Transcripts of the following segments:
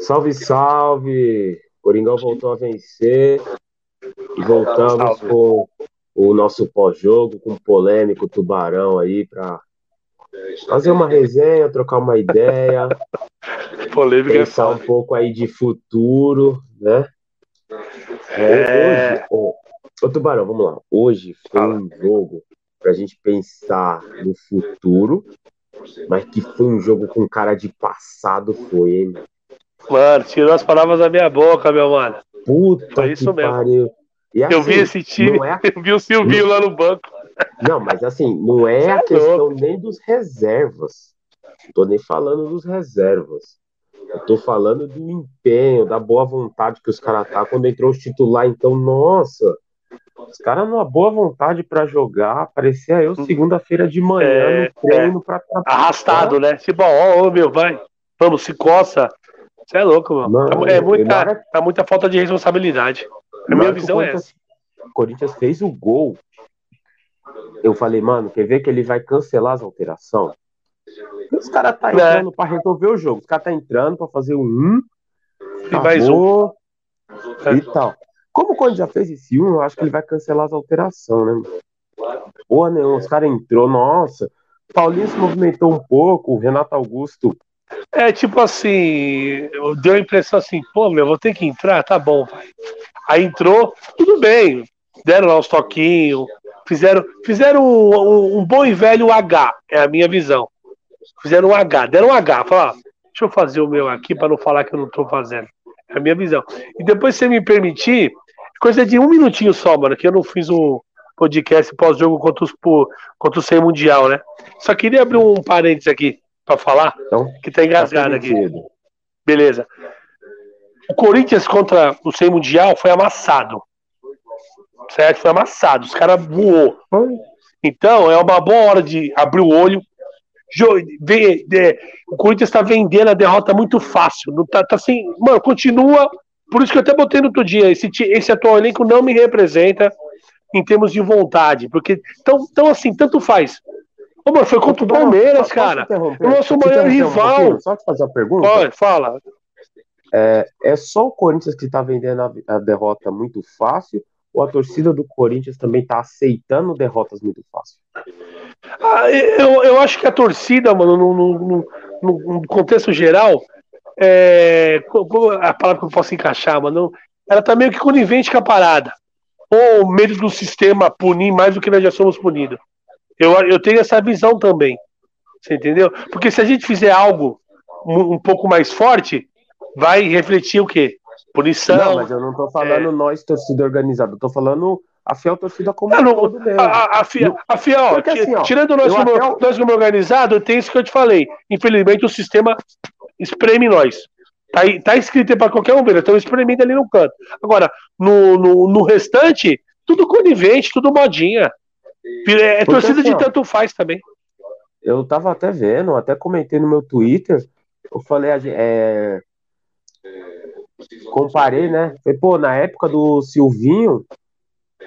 Salve, salve! Coringão voltou a vencer. E voltamos com o nosso pós-jogo, com o polêmico Tubarão aí para fazer uma resenha, trocar uma ideia, polêmica é pensar um pouco aí de futuro, né? É... Hoje, ô, ô, Tubarão, vamos lá. Hoje foi um jogo para a gente pensar no futuro, mas que foi um jogo com cara de passado, foi, hein? Mano, tirou as palavras da minha boca, meu mano. Puta foi isso que mesmo. pariu. E, assim, eu vi assim, esse time, é... eu vi o Silvio lá no banco. Não, mas assim, não é Você a é questão louco. nem dos reservas. Não tô nem falando dos reservas. Eu tô falando do empenho, da boa vontade que os caras tá quando entrou os titular. Então, nossa, os caras numa boa vontade para jogar. Parecia eu segunda-feira de manhã é, no treino é. pra Arrastado, né? Tipo, ó, oh, meu, vai. Vamos, se coça. Você é louco, mano. Não, é muita, hora... tá muita falta de responsabilidade. A minha visão é essa. O Corinthians fez o gol. Eu falei, mano, quer ver que ele vai cancelar as alterações? Os caras tá é. entrando é. para resolver o jogo. Os caras tá entrando para fazer o um. E mais um. E tal. Como o Corinthians já fez esse um, eu acho que ele vai cancelar as alterações, né? Porra, nenhuma, os caras entrou, nossa. Paulinho se movimentou um pouco, o Renato Augusto. É tipo assim, deu a impressão assim, pô, meu, vou ter que entrar, tá bom, vai. Aí entrou, tudo bem, deram lá uns toquinhos, fizeram, fizeram um, um, um, bom e velho H, é a minha visão. Fizeram um H, deram um H, falaram, deixa eu fazer o meu aqui para não falar que eu não estou fazendo. É a minha visão. E depois, se me permitir, coisa de um minutinho só, mano, que eu não fiz o podcast pós-jogo contra, os, contra o Sem Mundial, né? Só queria abrir um parênteses aqui para falar, então, que tá engasgado tá aqui. Beleza. O Corinthians contra o Sem Mundial foi amassado. Certo? Foi amassado. Os caras voou. Então, é uma boa hora de abrir o olho. O Corinthians está vendendo a derrota muito fácil. Não tá, tá assim, mano, continua. Por isso que eu até botei no outro dia. Esse, esse atual elenco não me representa em termos de vontade. Porque tão, tão assim, tanto faz. Ô, mano, foi contra o Palmeiras, cara. O nosso maior rival. Só te fazer uma pergunta. Pode, fala. É, é só o Corinthians que está vendendo a, a, derrota muito fácil ou a torcida do Corinthians também está aceitando derrotas muito fácil? Ah, eu, eu acho que a torcida, mano, no, no, no, no contexto geral, é, a palavra que eu posso encaixar, mano, ela tá meio que conivente com a parada. Ou medo do sistema punir mais do que nós já somos punidos. Eu, eu tenho essa visão também. Você entendeu? Porque se a gente fizer algo um pouco mais forte, vai refletir o quê? Punição. Não, mas eu não tô falando é... nós, torcida organizada, eu tô falando a fiel torcida como não, todo mesmo. A, a, fiel, a fiel Porque, assim, ó, tirando nós como, até... nós como organizado, tem isso que eu te falei. Infelizmente o sistema espreme nós. Tá, tá escrito para qualquer um ver, então espremendo ali no canto. Agora, no, no, no restante, tudo conivente, tudo modinha. É, é torcida assim, de tanto faz também. Eu tava até vendo, até comentei no meu Twitter, eu falei, é, comparei, né? Falei, pô, na época do Silvinho,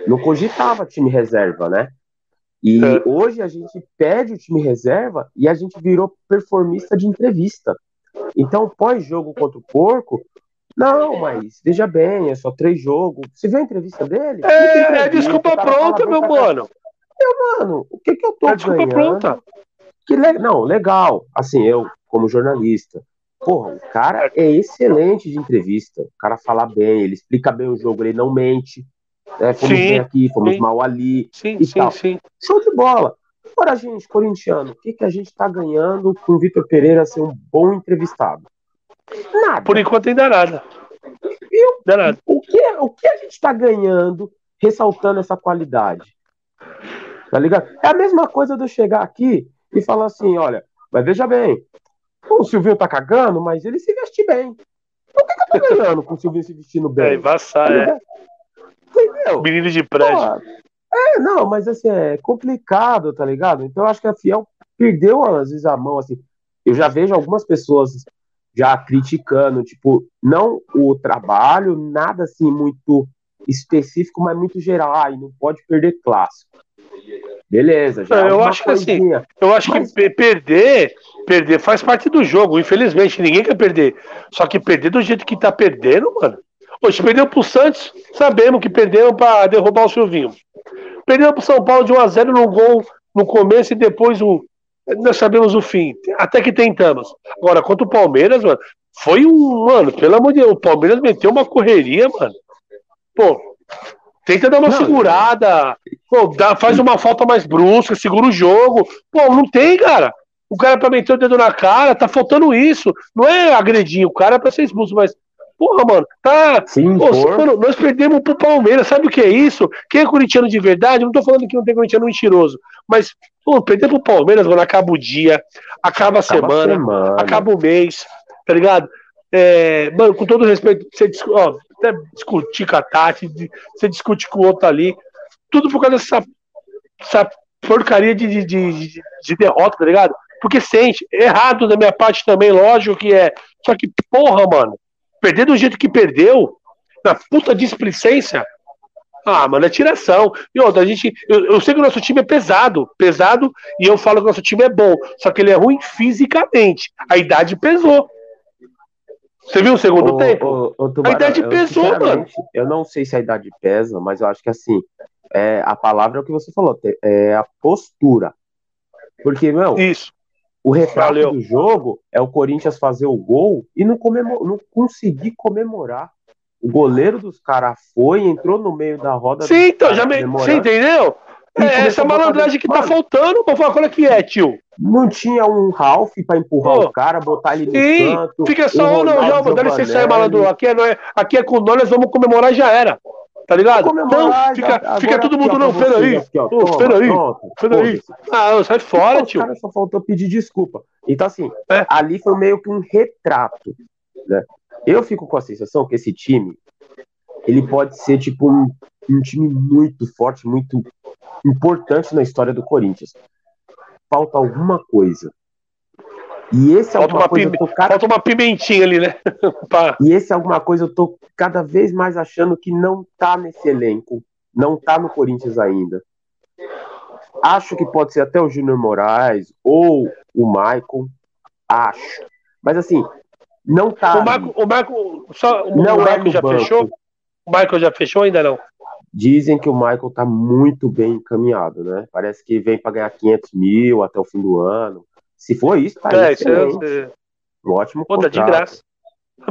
não cogitava time reserva, né? E é. hoje a gente pede o time reserva e a gente virou performista de entrevista. Então, pós-jogo contra o Porco, não, mas veja bem, é só três jogos. Você viu a entrevista dele? É, entrevista, é desculpa pronta, meu mano. Eu, mano, o que que eu tô é desculpa ganhando? pronta. Que le... Não, legal. Assim, eu, como jornalista, Porra, o cara é excelente de entrevista. O cara fala bem, ele explica bem o jogo, ele não mente. Né? Fomos sim, bem aqui, fomos sim. mal ali. Sim, e sim, tal. sim. Show de bola. Agora, gente, corintiano, o que, que a gente tá ganhando com o Vitor Pereira ser um bom entrevistado? Nada. Por enquanto ainda nada. O, nada. O, que, o que a gente tá ganhando ressaltando essa qualidade? Tá ligado? É a mesma coisa de eu chegar aqui e falar assim: olha, mas veja bem, o Silvinho tá cagando, mas ele se veste bem. Por que, que eu tô ganhando com o Silvinho se vestindo bem? É, embaçar, é. Entendeu? Menino de prédio. É, não, mas assim, é complicado, tá ligado? Então eu acho que a Fiel perdeu, às vezes, a mão, assim. Eu já vejo algumas pessoas já criticando, tipo, não o trabalho, nada assim muito específico, mas muito geral. Ah, e não pode perder clássico. Beleza, já. É eu acho que assim, eu acho mas... que perder, perder faz parte do jogo. Infelizmente, ninguém quer perder. Só que perder do jeito que tá perdendo, mano. Hoje perdeu pro Santos, sabemos que perdemos para derrubar o Silvinho. Perdeu pro São Paulo de 1x0 no gol no começo e depois o. Nós sabemos o fim. Até que tentamos. Agora, contra o Palmeiras, mano, foi um. Mano, pelo amor de Deus, o Palmeiras meteu uma correria, mano. Pô, Tenta dar uma não, segurada. Pô, dá, faz uma falta mais brusca, segura o jogo. Pô, não tem, cara. O cara pra meter o dedo na cara, tá faltando isso. Não é agredir o cara pra ser expulso, mas. Porra, mano, tá. Sim, pô, mano, nós perdemos pro Palmeiras, sabe o que é isso? Quem é corintiano de verdade? Não tô falando que não tem corintiano mentiroso, mas, pô, perder pro Palmeiras, mano, acaba o dia, acaba a acaba semana, semana, acaba o mês, tá ligado? É, mano, com todo respeito, você, ó, até discutir com a Tati, você discute com o outro ali, tudo por causa dessa, dessa porcaria de, de, de, de derrota, tá ligado? Porque sente, errado da minha parte também, lógico que é. Só que, porra, mano, perder do jeito que perdeu, na puta displicência, ah, mano, é tiração. E outra, a gente. Eu, eu, sei que o nosso time é pesado, pesado, e eu falo que o nosso time é bom. Só que ele é ruim fisicamente. A idade pesou. Você viu o segundo tempo? Tubarão, a idade pesou, mano. Eu não sei se a idade pesa, mas eu acho que assim, é, a palavra é o que você falou, é a postura. Porque, meu, Isso. O retrato Valeu. do jogo é o Corinthians fazer o gol e não, comemor, não conseguir comemorar. O goleiro dos caras foi, entrou no meio da roda. Sim, então, já me... Você entendeu? É essa malandragem que tá faltando, qual é que é, tio. Não tinha um Ralph pra empurrar Pô, o cara, botar ele no sim, canto. Fica só, não, não, dá licença aí, malandro. Aqui é, é, aqui é com nós, nós vamos comemorar e já era. Tá ligado? Não, fica, fica todo mundo, não, peraí. Peraí, peraí. Ah, sai fora, então, tio. O cara só faltou pedir desculpa. Então, assim, é. ali foi meio que um retrato. Né? Eu fico com a sensação que esse time, ele pode ser tipo um, um time muito forte, muito importante na história do Corinthians. Falta alguma coisa. E esse falta alguma coisa. Pime... Cada... Falta uma pimentinha ali, né? e esse alguma coisa eu tô cada vez mais achando que não tá nesse elenco. Não tá no Corinthians ainda. Acho que pode ser até o Júnior Moraes ou o Maicon. Acho. Mas assim, não tá. O Marco, o Marco, só, o Marco é já banco. fechou? O Michael já fechou ainda não? Dizem que o Michael tá muito bem encaminhado, né? Parece que vem para ganhar 500 mil até o fim do ano. Se for isso, tá é, isso é, um ótimo Pô, contrato. de graça.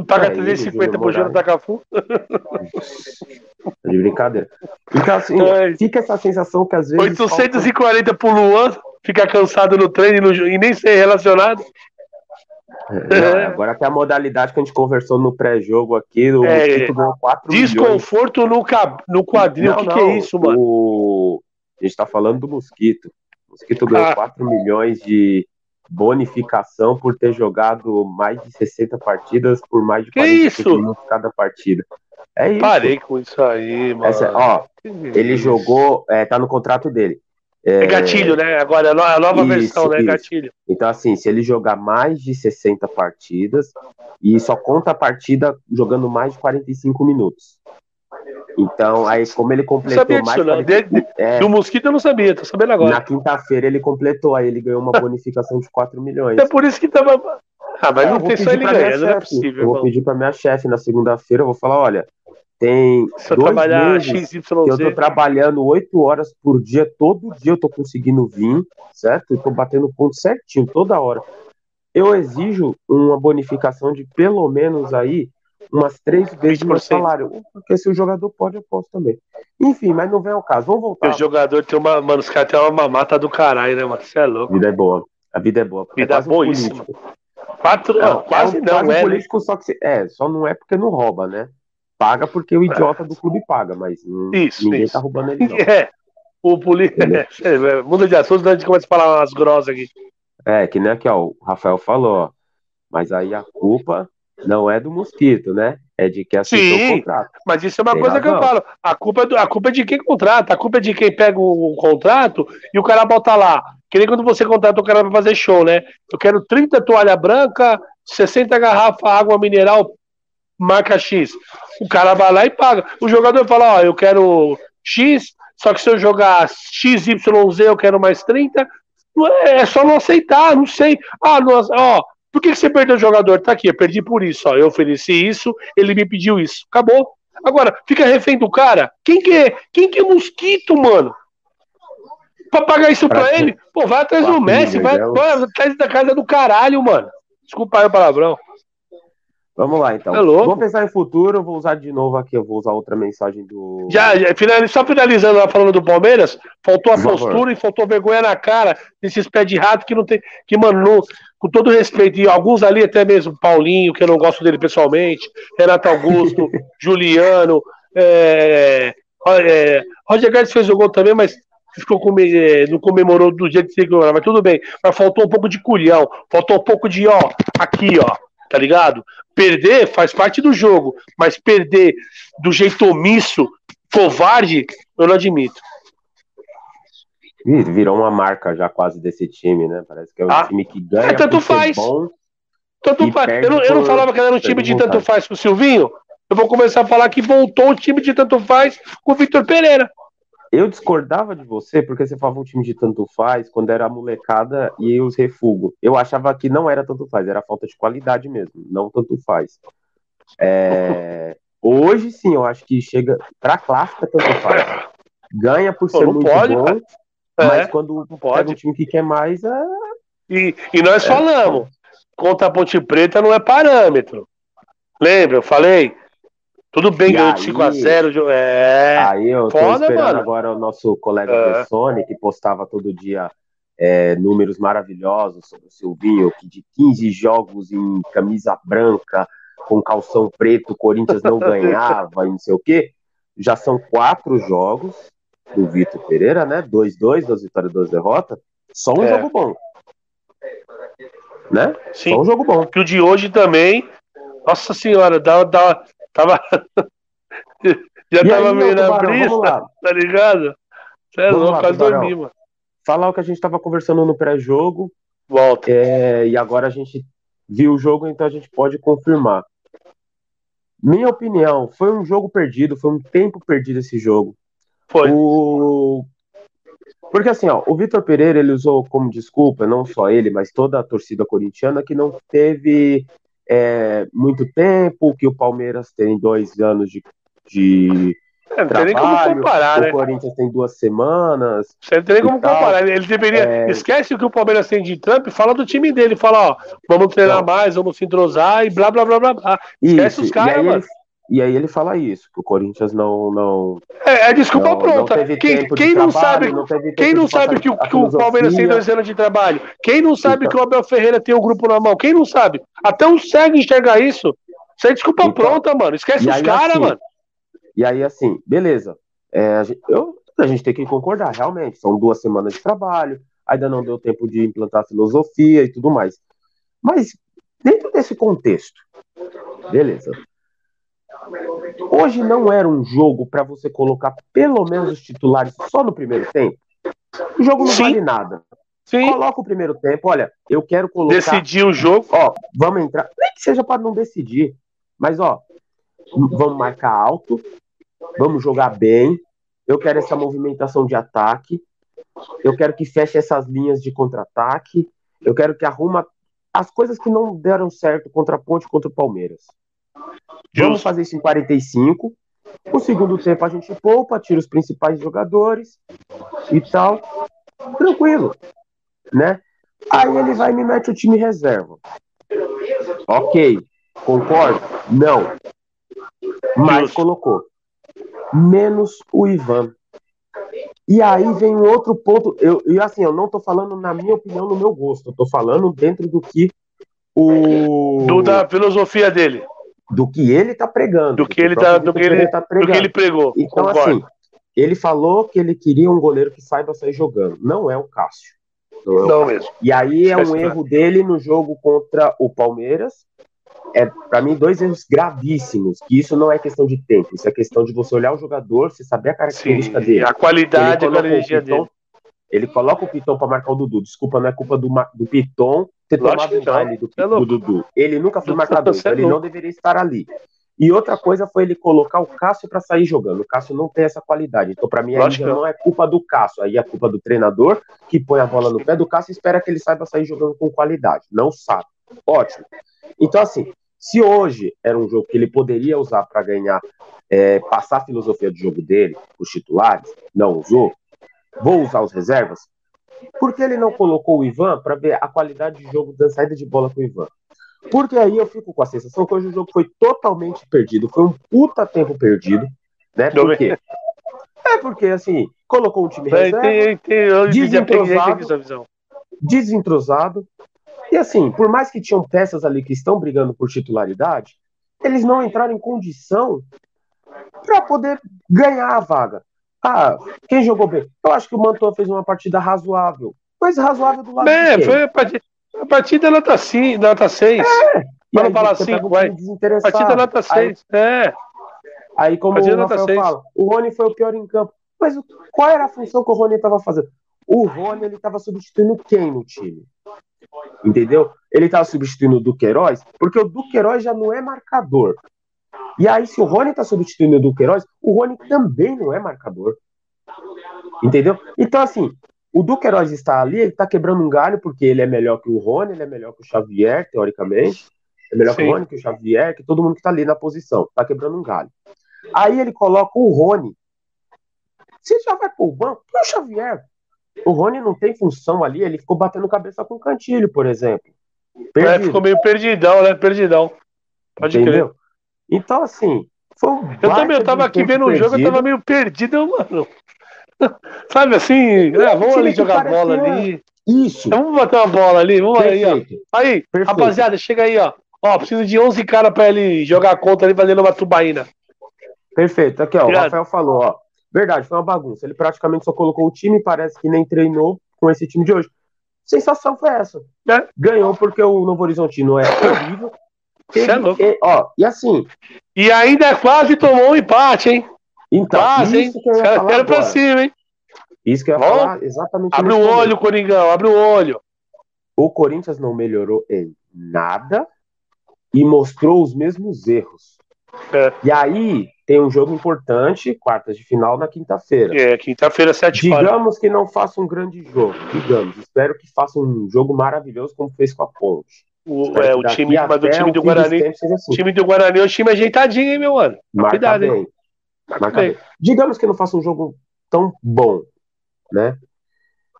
Paga é, 350 pro Júnior da Cafu. De brincadeira. Então, assim, é. fica essa sensação que às vezes. 840 falta... pro Luan, fica cansado no treino e, nem ser relacionado. É, agora tem a modalidade que a gente conversou no pré-jogo aqui, o é, Mosquito ganhou 4 Desconforto milhões. no, cab... no quadril, o que, que, é isso, mano? O... A gente tá falando do Mosquito. O Mosquito ganhou ah. 4 milhões de bonificação por ter jogado mais de 60 partidas por mais de 45 minutos cada partida. É isso. Parei com isso aí, mano. Essa, ó, ele jogou, é, tá no contrato dele. É, é gatilho, né? Agora é a nova isso, versão, né? Isso. Gatilho. Então, assim, se ele jogar mais de 60 partidas, e só conta a partida jogando mais de 45 minutos. Então, aí, como ele completou sabia mais. Disso, 45, é, do Mosquito eu não sabia, tô sabendo agora. Na quinta-feira ele completou, aí ele ganhou uma bonificação de 4 milhões. É por isso que tava. Ah, mas é, não tem só ele ganhando, não é possível. Eu vou pedir pra minha chefe na segunda-feira, eu vou falar: olha, tem Se dois meses XYZ. que eu tô trabalhando oito horas por dia, todo dia eu tô conseguindo vir, certo? Eu tô batendo ponto certinho, toda hora. Eu exijo uma bonificação de pelo menos aí umas três vezes o meu salário. Porque se o jogador pode, eu posso também. Enfim, mas não vem ao caso. Vamos voltar. O jogador tem uma. Mano, os caras têm uma mamata do caralho, né, mano? Você é louco. A vida é boa. A vida é boa. Vida é boíssima. Quatro, não, não, quase é um, não, quase é. Né? político, né? só que se, é, só não é porque não rouba, né? paga porque o idiota do clube paga, mas isso, ninguém isso. tá roubando ele. Não. É, o polícia. É, muda de assunto, a gente começa a falar umas grosas aqui. É, que nem aqui, ó, o Rafael falou, ó, mas aí a culpa não é do mosquito, né? É de quem aceitou Sim, o contrato. Mas isso é uma Tem coisa razão. que eu falo. A culpa, é do, a culpa é de quem contrata, a culpa é de quem pega o, o contrato e o cara bota lá. Que nem quando você contrata o cara pra fazer show, né? Eu quero 30 toalha branca, 60 garrafas água mineral marca X. o cara vai lá e paga. O jogador fala, ó, eu quero X, só que se eu jogar XYZ eu quero mais 30, é, é só não aceitar, não sei. Ah, nossa, ó, por que você perdeu o jogador? Tá aqui, eu perdi por isso, ó. Eu ofereci isso, ele me pediu isso. Acabou. Agora, fica refém do cara. Quem que é? Quem que é mosquito, mano? Pra pagar isso pra, pra ele? Pô, vai atrás do Messi, vai, vai atrás da casa do caralho, mano. Desculpa aí o palavrão. Vamos lá, então. É louco. Vou pensar em futuro, eu vou usar de novo aqui, eu vou usar outra mensagem do. Já, já só finalizando lá falando do Palmeiras, faltou a postura e faltou vergonha na cara desses pés de rato que não tem. Que, mano, com todo respeito, e alguns ali, até mesmo Paulinho, que eu não gosto dele pessoalmente, Renato Augusto, Juliano, é, é, Roger Guedes fez o gol também, mas ficou com, é, não comemorou do jeito que tinha que comemorar, mas tudo bem. Mas faltou um pouco de culhão, faltou um pouco de, ó, aqui, ó, tá ligado? Perder faz parte do jogo, mas perder do jeito omisso, covarde, eu não admito. Virou uma marca já quase desse time, né? Parece que é um ah, time que ganha. É, tanto faz. Bom, tanto faz. Eu não, eu não falava que era um time de tanto faz com o Silvinho. Eu vou começar a falar que voltou o time de tanto faz com o Vitor Pereira. Eu discordava de você porque você falava um time de tanto faz quando era molecada e os refugo. Eu achava que não era tanto faz, era falta de qualidade mesmo, não tanto faz. É... Hoje sim, eu acho que chega pra clássica tanto faz. Ganha por Pô, ser muito pode, bom, cara. Mas é, quando pega um time que quer mais, é... e, e nós é. falamos, contra a Ponte Preta não é parâmetro. Lembra? Eu falei, tudo bem, ganhou de 5x0. É. Aí eu tô Foda, esperando mano. agora o nosso colega é. Sony, que postava todo dia é, números maravilhosos sobre o Silvinho, que de 15 jogos em camisa branca, com calção preto, o Corinthians não ganhava e não sei o quê. Já são quatro jogos do Vitor Pereira, né? 2-2, duas vitórias, duas derrotas. Só um é. jogo bom. Né? Sim. Só um jogo bom. Que o de hoje também. Nossa senhora, dá, dá, Tava. Já e tava aí, meio na brisa, tá ligado? Você é louco, quase dormi, mano. Falar o que a gente tava conversando no pré-jogo. Volta. É, e agora a gente viu o jogo, então a gente pode confirmar. Minha opinião, foi um jogo perdido, foi um tempo perdido esse jogo. Foi. O... Porque assim, ó, o Vitor Pereira ele usou como desculpa, não só ele, mas toda a torcida corintiana, que não teve é, muito tempo, que o Palmeiras tem dois anos de, de é, não trabalho, tem nem como comparar, o né? Corinthians tem duas semanas. Você não tem nem como tal. comparar. Ele deveria. É... Esquece o que o Palmeiras tem de Trump, fala do time dele, fala, ó, vamos treinar não. mais, vamos se entrosar e blá blá blá blá. blá. Esquece Isso. os caras, mano. E aí ele fala isso, que o Corinthians não. não é, é desculpa não, pronta. Não quem, quem não sabe, não quem não sabe que, o, que o Palmeiras tem dois anos de trabalho? Quem não sabe então, que o Abel Ferreira tem o um grupo na mão? Quem não sabe? Até o cego enxerga isso. Isso é desculpa então, pronta, mano. Esquece os caras, assim, mano. E aí, assim, beleza. É, a, gente, eu, a gente tem que concordar, realmente. São duas semanas de trabalho, ainda não deu tempo de implantar filosofia e tudo mais. Mas, dentro desse contexto, beleza. Hoje não era um jogo para você colocar pelo menos os titulares só no primeiro tempo. O jogo não Sim. vale nada. Sim. Coloca o primeiro tempo, olha, eu quero colocar. Decidir o jogo. Ó, vamos entrar. Nem que seja para não decidir. Mas, ó, vamos marcar alto, vamos jogar bem. Eu quero essa movimentação de ataque. Eu quero que feche essas linhas de contra-ataque. Eu quero que arruma as coisas que não deram certo contra a Ponte contra o Palmeiras. Vamos fazer isso em 45. O segundo tempo a gente poupa, tira os principais jogadores e tal. Tranquilo, né? Aí ele vai e me mete o time reserva. Ok, concordo? Não. Mas colocou. Menos o Ivan. E aí vem um outro ponto. Eu, e assim, eu não tô falando na minha opinião, no meu gosto. Eu tô falando dentro do que o. Do, da filosofia dele do que ele está pregando. Do que ele está do, que ele, tá do que ele pregou. Então, concordo. assim, ele falou que ele queria um goleiro que saiba sair jogando. Não é o Cássio. Não, é o não mesmo. E aí é um erro dele no jogo contra o Palmeiras. É, para mim, dois erros gravíssimos. Que isso não é questão de tempo, isso é questão de você olhar o jogador, você saber a característica Sim, dele. A qualidade a energia dele. Ele coloca o Piton para marcar o Dudu. Desculpa, não é culpa do, do Piton ter Lógico tomado o baile do, é do, Dudu. Ele nunca foi marcador, então ele não deveria estar ali. E outra coisa foi ele colocar o Cássio para sair jogando. O Cássio não tem essa qualidade. Então, para mim, aí já não é culpa do Cássio. Aí é culpa do treinador que põe a bola no pé do Cássio e espera que ele saiba sair jogando com qualidade. Não sabe. Ótimo. Então, assim, se hoje era um jogo que ele poderia usar para ganhar, é, passar a filosofia de jogo dele, os titulares, não usou, vou usar os reservas. Por que ele não colocou o Ivan para ver a qualidade de jogo da saída de bola com o Ivan? Porque aí eu fico com a sensação que hoje o jogo foi totalmente perdido, foi um puta tempo perdido, né? Por quê? É porque, assim, colocou um time reserva, desentrosado, desentrosado, e assim, por mais que tinham peças ali que estão brigando por titularidade, eles não entraram em condição para poder ganhar a vaga. Ah, quem jogou bem? Eu acho que o Mantua fez uma partida razoável. Mas razoável do lado É, foi a partida, a partida nota 5, nota 6. É. Para não falar 5, vai. Partida nota 6. É. Aí, como partida o Rafael fala, o Rony foi o pior em campo. Mas qual era a função que o Rony estava fazendo? O Rony ele estava substituindo quem no time? Entendeu? Ele estava substituindo o Duqueiroz, porque o Duqueiroz já não é marcador. E aí, se o Rony está substituindo o Duqueiroz, o Rony também não é marcador. Entendeu? Então, assim, o Duqueiroz está ali, ele está quebrando um galho, porque ele é melhor que o Rony, ele é melhor que o Xavier, teoricamente. É melhor Sim. que o Rony, que o Xavier, que todo mundo que está ali na posição. Está quebrando um galho. Aí ele coloca o Rony. Você já vai pro banco? Põe o Xavier. O Rony não tem função ali, ele ficou batendo cabeça com o Cantilho, por exemplo. É, ficou meio perdidão, né? Perdidão. Pode Entendeu? crer. Então, assim, um Eu também, eu tava aqui vendo o jogo, eu tava meio perdido, mano. Sabe assim, é, vamos ali jogar bola ali. Isso. Então, vamos bater uma bola ali, vamos Perfeito. aí, ó. Aí, Perfeito. rapaziada, chega aí, ó. Ó, preciso de 11 caras pra ele jogar contra ali fazendo uma tubaína. Perfeito. Aqui, ó, Obrigado. o Rafael falou, ó. Verdade, foi uma bagunça. Ele praticamente só colocou o time, parece que nem treinou com esse time de hoje. Sensação foi essa. É. Ganhou porque o Novo Horizontino é horrível. Teve, é louco. E, ó, e assim. E ainda quase tomou um empate, hein? Então, quase, isso hein? que eu ia falar pra cima, hein? Isso que eu ia Bom, falar exatamente. Abre o olho. Coringão, abre o olho. O Corinthians não melhorou em nada e mostrou os mesmos erros. É. E aí, tem um jogo importante, quartas de final, na quinta-feira. É, quinta-feira, sete Digamos que não faça um grande jogo, digamos. Espero que faça um jogo maravilhoso, como fez com a Ponte. O, é, o time, mas do time do Guarani. Assim. time do Guarani é um time ajeitadinho, hein, meu mano? Marca Cuidado, bem. Hein? Marca bem. Digamos que não faça um jogo tão bom, né?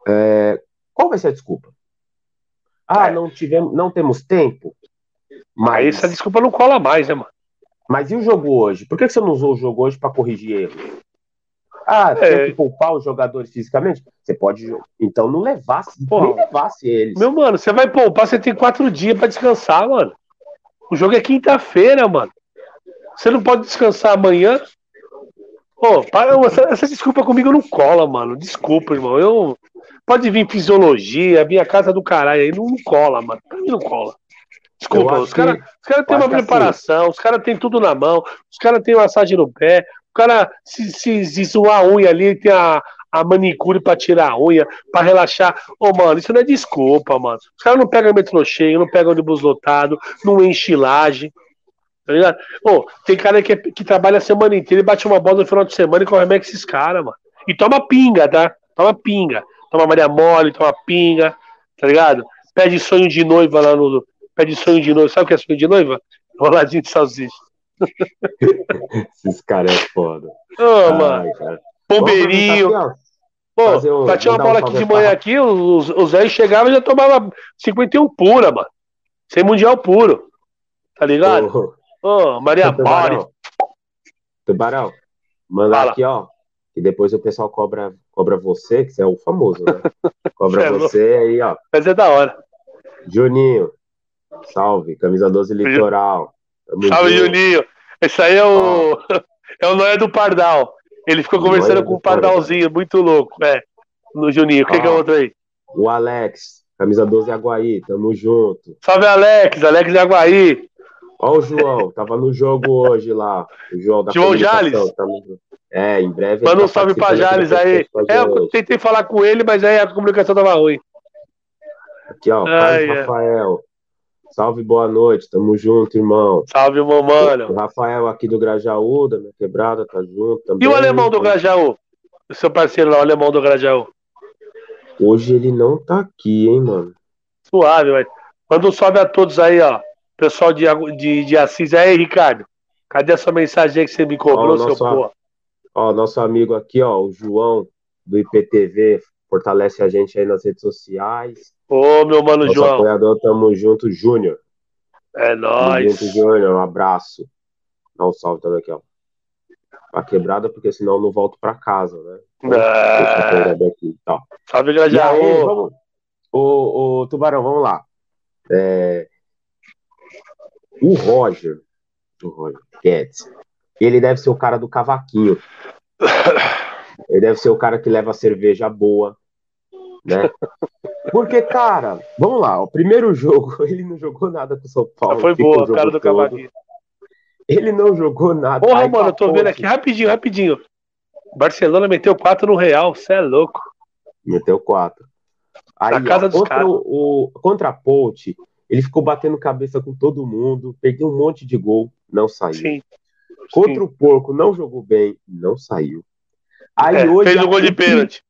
É, qual vai ser a desculpa? Ah, é. não tivemos, não temos tempo. Mas essa desculpa não cola mais, né, mano? Mas e o jogo hoje? Por que você não usou o jogo hoje para corrigir erros? Ah, é. tem que poupar os jogadores fisicamente? Você pode. Então não levasse, Porra, nem levasse eles. Meu mano, você vai poupar, você tem quatro dias para descansar, mano. O jogo é quinta-feira, mano. Você não pode descansar amanhã? Pô, para, essa, essa, desculpa comigo não cola, mano. Desculpa, irmão. Eu. Pode vir fisiologia, vir a casa do caralho aí, não, não cola, mano. Pra mim não cola. Desculpa, os caras cara têm uma assim, preparação, assim. os caras têm tudo na mão, os caras têm massagem no pé, o cara, se, se, se zoar a unha ali, tem a, a manicure pra tirar a unha, pra relaxar. Ô, oh, mano, isso não é desculpa, mano. Os caras não pegam metrô cheio, não pegam ônibus lotado, não enche laje. Tá ligado? oh, tem cara que, que trabalha a semana inteira e bate uma bola no final de semana e corre que esses caras, mano. E toma pinga, tá? Toma pinga. Toma Maria Mole, toma pinga, tá ligado? Pede sonho de noiva lá no, pede sonho de noiva. Sabe o que é sonho de noiva? Roladinho de salsicha. Esses caras é foda. Ô, oh, mano. Pombeirinho. Pô, um, batia uma bola um aqui de manhã aqui, os, os velhos chegavam e já tomava 51 pura, mano. Sem mundial puro. Tá ligado? Ô, oh, Maria Tubarão. Tubarão, manda Fala. aqui, ó. Que depois o pessoal cobra, cobra você, que você é o famoso, né? Cobra é você aí, ó. Mas é da hora. Juninho, Salve, camisa 12 litoral. Tamo Salve, junto. Juninho. Esse aí é o. É o Noé do Pardal. Ele ficou conversando com o Pardalzinho, Pardal. muito louco. É. No Juninho. O que, que é outro aí? O Alex, camisa 12 Aguaí, tamo junto. Salve, Alex, Alex de Aguaí. Ó o João, tava no jogo hoje lá. O João da João Jales? É, em breve. Manda um salve pra Jales aí. É, eu tentei falar com ele, mas aí a comunicação tava ruim. Aqui, ó, Ai, é. Rafael. Salve, boa noite. Tamo junto, irmão. Salve, meu mano. O Rafael aqui do Grajaú, da minha quebrada, tá junto também. E o alemão do Grajaú? O seu parceiro lá, o alemão do Grajaú? Hoje ele não tá aqui, hein, mano. Suave, mas. Manda um salve a todos aí, ó. Pessoal de, de, de Assis. Aí, Ricardo. Cadê essa mensagem que você me cobrou, Ó, seu porra? Ó, nosso amigo aqui, ó, o João do IPTV, fortalece a gente aí nas redes sociais. Ô, meu mano Nosso João. apoiador, tamo junto, Júnior. É Tamo nóis. junto, Júnior. Um abraço. Dá um salve também aqui, ó. Pra quebrada, porque senão eu não volto pra casa, né? Eu É, daqui, tá. salve, Grajaú. vamos. Ô, ô, Tubarão, vamos lá. É, O Roger, o Roger Guedes, ele deve ser o cara do cavaquinho. Ele deve ser o cara que leva cerveja boa, né? Porque, cara, vamos lá, o primeiro jogo, ele não jogou nada com o São Paulo. Foi boa, o cara do cavaquinho. Ele não jogou nada. Porra, mano, eu tô pô, vendo aqui rapidinho, rapidinho. Barcelona meteu 4 no Real, cê é louco. Meteu quatro. Aí, Na casa ó, dos contra o, o- contra a Ponte, ele ficou batendo cabeça com todo mundo, perdeu um monte de gol, não saiu. Sim. Contra Sim. o Porco, não jogou bem, não saiu. Aí É, hoje, fez o gol de pênalti.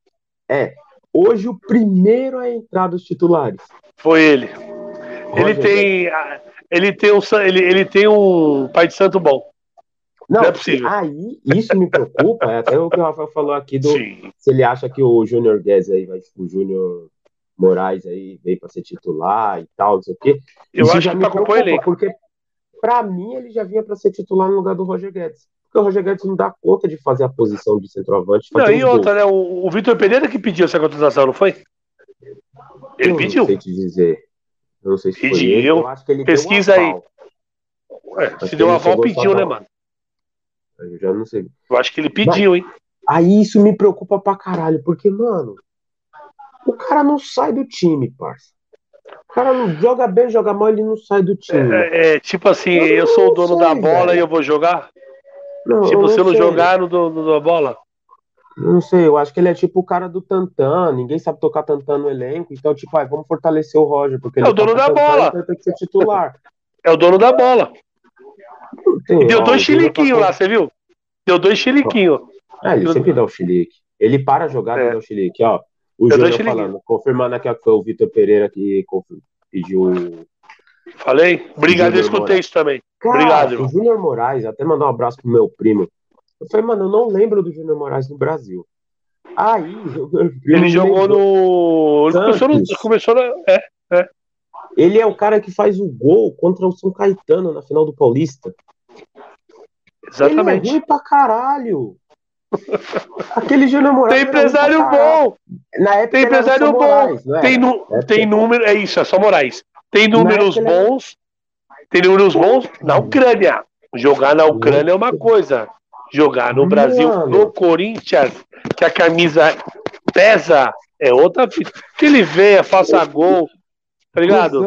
É, hoje o primeiro a entrar dos titulares. Foi ele. Ele Roger tem. ah, Ele tem, um, ele, ele tem um pai de santo bom. Não, não é possível. Aí, isso me preocupa, é até o que o Rafael falou aqui do, Sim. se ele acha que o Júnior Guedes aí, vai, o Júnior Moraes aí veio para ser titular e tal, não sei o quê. Eu Isso acho já que me tá preocupa, elenco. Porque, pra mim, ele já vinha para ser titular no lugar do Roger Guedes. Porque o Roger Guedes não dá conta de fazer a posição de centroavante. Não, e outra, né? O, o Vitor Pereira que pediu essa contratação, não foi? Ele Eu pediu. Não sei te dizer. Eu não sei se foi Pediu. ele. Eu acho que ele Pesquisa deu aí. Ué, se deu aval, pediu, né, mano? Eu já não sei. Eu acho que ele pediu, hein? Aí isso me preocupa pra caralho, porque, mano, o cara não sai do time, parça. O cara não joga bem, joga mal, ele não sai do time. É, é, tipo assim, Eu eu sou o dono não da sei, bola velho. e eu vou jogar? Não, Tipo, se eu não jogar, eu não dou, não dou a bola? Não sei, eu acho que ele é tipo o cara do Tantan, ninguém sabe tocar Tantan no elenco, então, tipo, ah, vamos fortalecer o Roger, porque É ele o dono da Tantan, bola. então tem que ser titular. É o dono da bola. Tem, E deu ó, dois chiliquinhos lá, você viu? Deu dois chiliquinhos. É, ele sempre dá o chilique. Ele para jogar e É. dá o chilique, ó. O Júnior falando, confirmando aqui ó, que foi o Vitor Pereira que pediu. Falei? Obrigado, eu escutei Moraes. isso também. Cara, Obrigado, o. Júnior Moraes, até mandar um abraço pro meu primo. Eu falei, mano, eu não lembro do Júnior Moraes no Brasil. Aí, Ele jogou no. Ele começou no. Começou na... É, Ele é o cara que faz o gol contra o São Caetano na final do Paulista. exatamente. Ele é ruim pra caralho. Aquele Júnior Moraes. Tem empresário bom. Na época Tem empresário bom. Moraes, é? Tem, nu... É, tem número. É isso, é só Moraes. Tem Na números bons. Tem números bons na Ucrânia. Jogar na Ucrânia é uma coisa. Jogar no Brasil, Mano. no Corinthians, que a camisa pesa, é outra fita. Que ele venha, faça gol, tá ligado?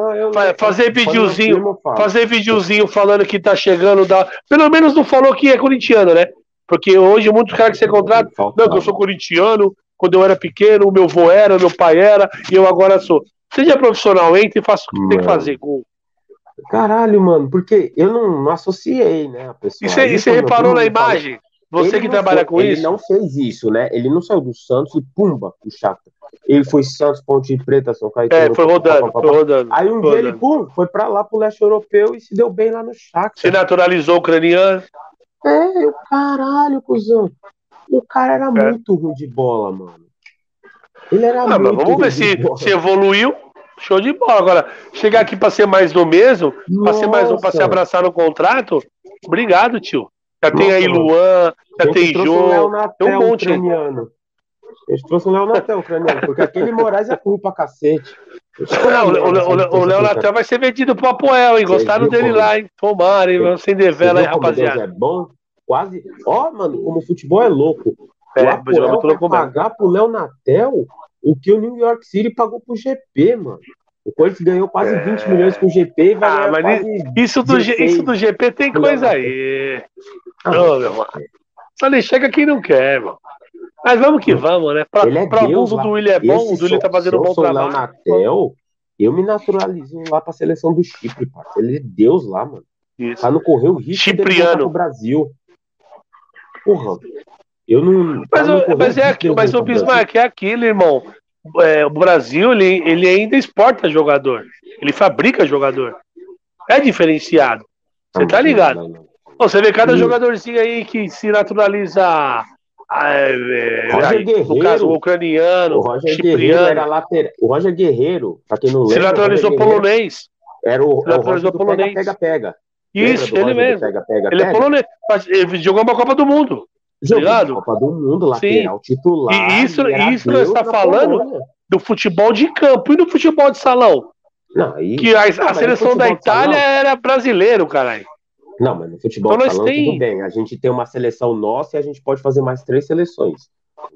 Fazer videozinho, fazer videozinho falando que tá chegando da. Pelo menos não falou que é corintiano, né? Porque hoje muitos caras que você contrata, não, que eu sou corintiano, quando eu era pequeno, o meu avô era, meu pai era, e eu agora sou. Seja profissional, entre e faça o que tem que Mano. fazer. gol. Caralho, mano, porque eu não, não associei, né, a pessoa. E você, meu reparou na imagem? Você Ele que trabalha foi- com ele isso? não fez isso, né? Ele não saiu do Santos e pumba, o chato. Ele foi Santos, Ponte Preta, São Caetano. É, foi pá, pá, rodando, pá, pá, foi rodando. Aí um dia ele, rodando. pum, foi pra lá pro leste europeu e se deu bem lá no Se Shakhtar. naturalizou ucraniano. É, o caralho, cuzão. O cara era É. muito ruim de bola, mano. Ele era Ah, muito vamos ver se, se evoluiu. Show de bola. Agora, chegar aqui pra ser mais do mesmo, pra ser mais um pra se abraçar no contrato, obrigado, tio. Já tem Nossa, aí mano. Luan, já tem. Natel tem um monte aí. ucraniano. A gente trouxe o Léo Natel ucraniano, porque aquele Moraes é ruim pra cacete. Não, o Léo- o Léo- o Léo Natel vai ser vendido pro Apoel, hein? Gostaram dele como- lá, hein? Tomara, hein? Vamos acender Você vela aí, viu como Deus rapaziada. é bom? Quase. Ó, mano, como o futebol é louco. É, o é Apoel vai pagar pro Léo Natel o que o New York City pagou pro GP, mano. O Corinthians ganhou quase 20 milhões com o GP e vai É. Ah, mas. Isso do, G- 16. isso do GP tem coisa aí. Ah, Ô, meu mano. Só nem chega quem não quer, mano. Mas vamos que vamos, né? Pra, Ele é pra lá. do William é bom, o do William tá fazendo um bom o trabalho. Natel, Eu me naturalizo lá pra seleção do Chipre, parceiro. Ele é Deus lá, mano. Isso. Pra não correr o risco de Cipriano. pro Brasil. Porra. Eu não. Mas, não correr mas, é, risco de aqui- mas o. Bismarck é aquilo, irmão. É, o Brasil, ele, ele ainda exporta jogador. Ele fabrica jogador. É diferenciado. Você tá ligado? não, Você vê cada jogadorzinho aí que se naturaliza. ah, é, Roger aí, no Guerreiro. caso, o ucraniano, O Roger Guerreiro era lateral. O Roger Guerreiro, pra quem não Se lembra. o naturalizou Roger polonês. Era o, se é naturalizou Roger polonês. Pega, pega, pega. Isso, ele Roger mesmo. Pega, pega, Ele é pega? polonês. Mas Ele jogou uma Copa do Mundo. Ligado? Copa do Mundo, lateral titular. E isso- isso nós Deus tá na falando- Polônia. Do futebol de campo e do futebol de salão. Não, aí, Que a, a Não, mas seleção da Itália salão- era brasileiro, caralho. não, mas no futebol Então de salão tem- tudo bem. A gente tem uma seleção nossa e a gente pode fazer mais três seleções.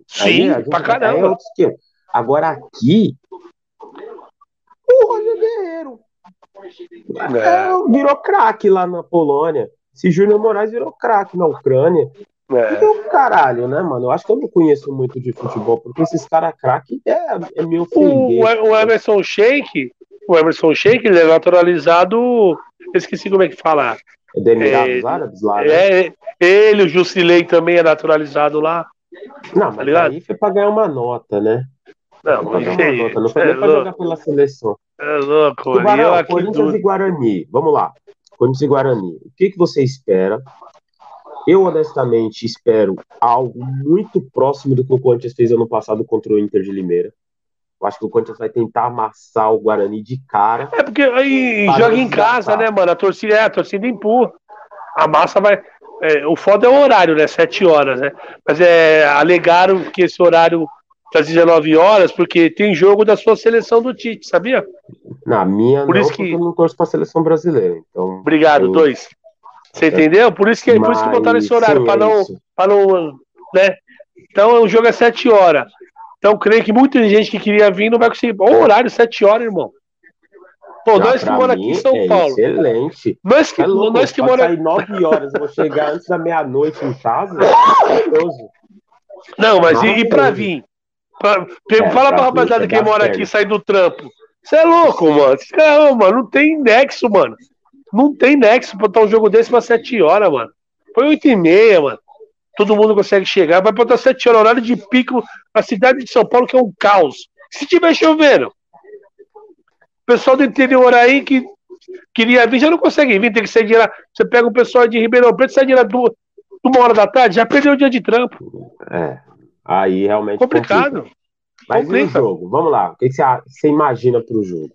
Sim, Aí a pra É caramba. esquema. Agora aqui, o Roger Guerreiro é, virou craque lá na Polônia. Se Júnior Moraes virou craque na Ucrânia. É. Então, caralho, né, mano? Eu acho que eu não conheço muito de futebol, porque esses caras craque é, é me O, ofender. o Emerson Sheik, o Emerson Sheik, ele é naturalizado. eu Esqueci como é que fala. É do Emirados é- Árabes lá, né? É, ele, o Jusilei também é naturalizado lá. Não, tá mas ligado? aí foi pra ganhar uma nota, né? Não, Foi pra ganhar uma nota, não foi é, nem pra louco, jogar pela seleção. é louco. Tubarão, Corinthians do- e Guarani. Vamos lá. Corinthians e Guarani. O que, que você espera? Eu, honestamente, espero algo muito próximo do que o Corinthians fez ano passado contra o Inter de Limeira. Eu acho que o Corinthians vai tentar amassar o Guarani de cara. É porque aí Para joga em casa, né, mano? A torcida, é, a torcida empurra. A massa vai. é, o foda é o horário, né? Sete horas, né? Mas é, alegaram que esse horário das 19 horas, porque tem jogo da sua seleção do Tite, sabia? Na minha, Por não, isso que- eu não torço pra seleção brasileira. Então, Obrigado, eu- dois. Você entendeu? Por isso que, por isso que botaram esse horário, para é não, pra não. Né? Então o jogo é 7 horas. Então creio que muita gente que queria vir não vai conseguir. Ô, horário, 7 horas, irmão. Pô, nós que moramos aqui em São é Paulo. Excelente. Nós que, É louco, nós que moramos. sair 9 horas, vou chegar antes da meia-noite em casa. É. Não, mas e, e pra vir? Pra- É, fala pra pra rapaziada que mora aqui e sai do trampo. Você é louco, mano. Esse cara, mano, não tem nexo, mano. Não tem nexo pra botar um jogo desse pra 7 horas, mano. Foi 8 e meia, mano. Todo mundo consegue chegar. Vai botar 7 horas, horário de pico na cidade de São Paulo, que é um caos. Se tiver chovendo. O pessoal do interior aí que queria vir, já não consegue vir, tem que sair de lá. Você pega o pessoal de Ribeirão Preto, sai de lá duas, uma hora da tarde, já perdeu o dia de trampo. É. Aí realmente. Complicado. complica. Mas e o Complica. jogo? Vamos lá. O que você imagina pro jogo?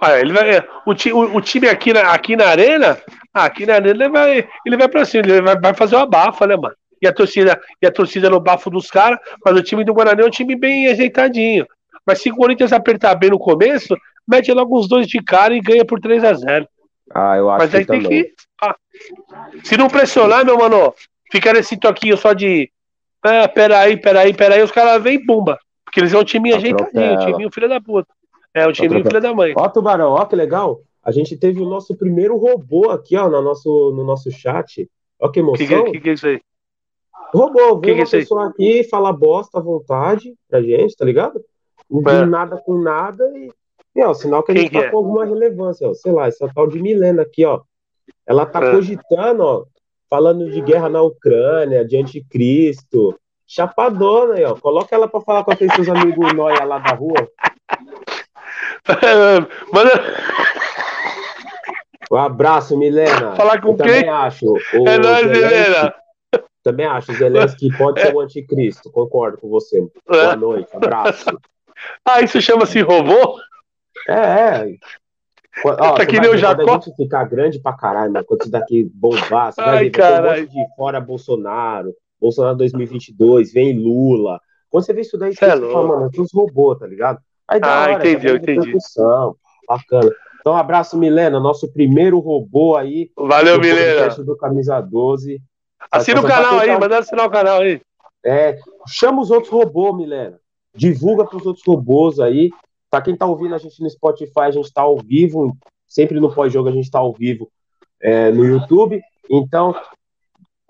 Olha, ele vai, o, ti- o- o time aqui na, aqui na arena, ah, aqui na arena ele vai, ele vai pra cima, ele vai, vai fazer uma bafa, né, mano? E a torcida, e a torcida no bafo dos caras, mas o time do Guarani é um time bem ajeitadinho. Mas se o Corinthians apertar bem no começo, mete logo uns dois de cara e ganha por 3 a 0 Ah, eu acho Mas aí que tem também. que. ah, se não pressionar, meu mano, fica nesse toquinho só de. Ah, peraí, peraí, peraí, os caras vêm e pumba. Porque eles são um time ajeitadinho, um time filho da puta. É, um time Atropela. filho da mãe. Ó, Tubarão, ó que legal. A gente teve o nosso primeiro robô aqui, ó, no nosso, no nosso chat. Ó que O que, emoção. que, que, que é isso aí? Robô, que vem que é uma pessoa aqui falar bosta à vontade pra gente, tá ligado? De É. nada com nada e. Meu, sinal que a gente tá é? com alguma relevância, ó. Sei lá, essa tal de Milena aqui, ó. Ela tá É. cogitando, ó, falando de guerra na Ucrânia, de anticristo. Chapadona aí, ó. Coloca ela pra falar com aqueles seus amigos nóia lá da rua. Manda, Um abraço, Milena. Falar com Eu também quem? acho. O é nóis, Helena. Também acho. Zelensky pode ser o anticristo. Concordo com você. É. Boa noite. Abraço. Ah, isso chama-se robô? É, é. Ó, Tá que nem o Jacó. Quando a gente ficar grande pra caralho, mano, quando isso daqui bombar, você vai Ai, ver, vai um de fora Bolsonaro, Bolsonaro 2022, vem Lula. Quando você vê isso daí, é você fala, louco. mano, uns robôs, tá ligado? Aí da Ah, hora, entendi, eu entendi. Bacana. Então, um abraço, Milena, nosso primeiro robô aí. Valeu, Milena. do Camisa 12. Assina o canal aí, manda assinar o canal aí. É, chama os outros robôs, Milena. Divulga para os outros robôs aí. Pra quem tá ouvindo a gente no Spotify, a gente tá ao vivo. Sempre no pós-jogo a gente tá ao vivo é, no YouTube. Então,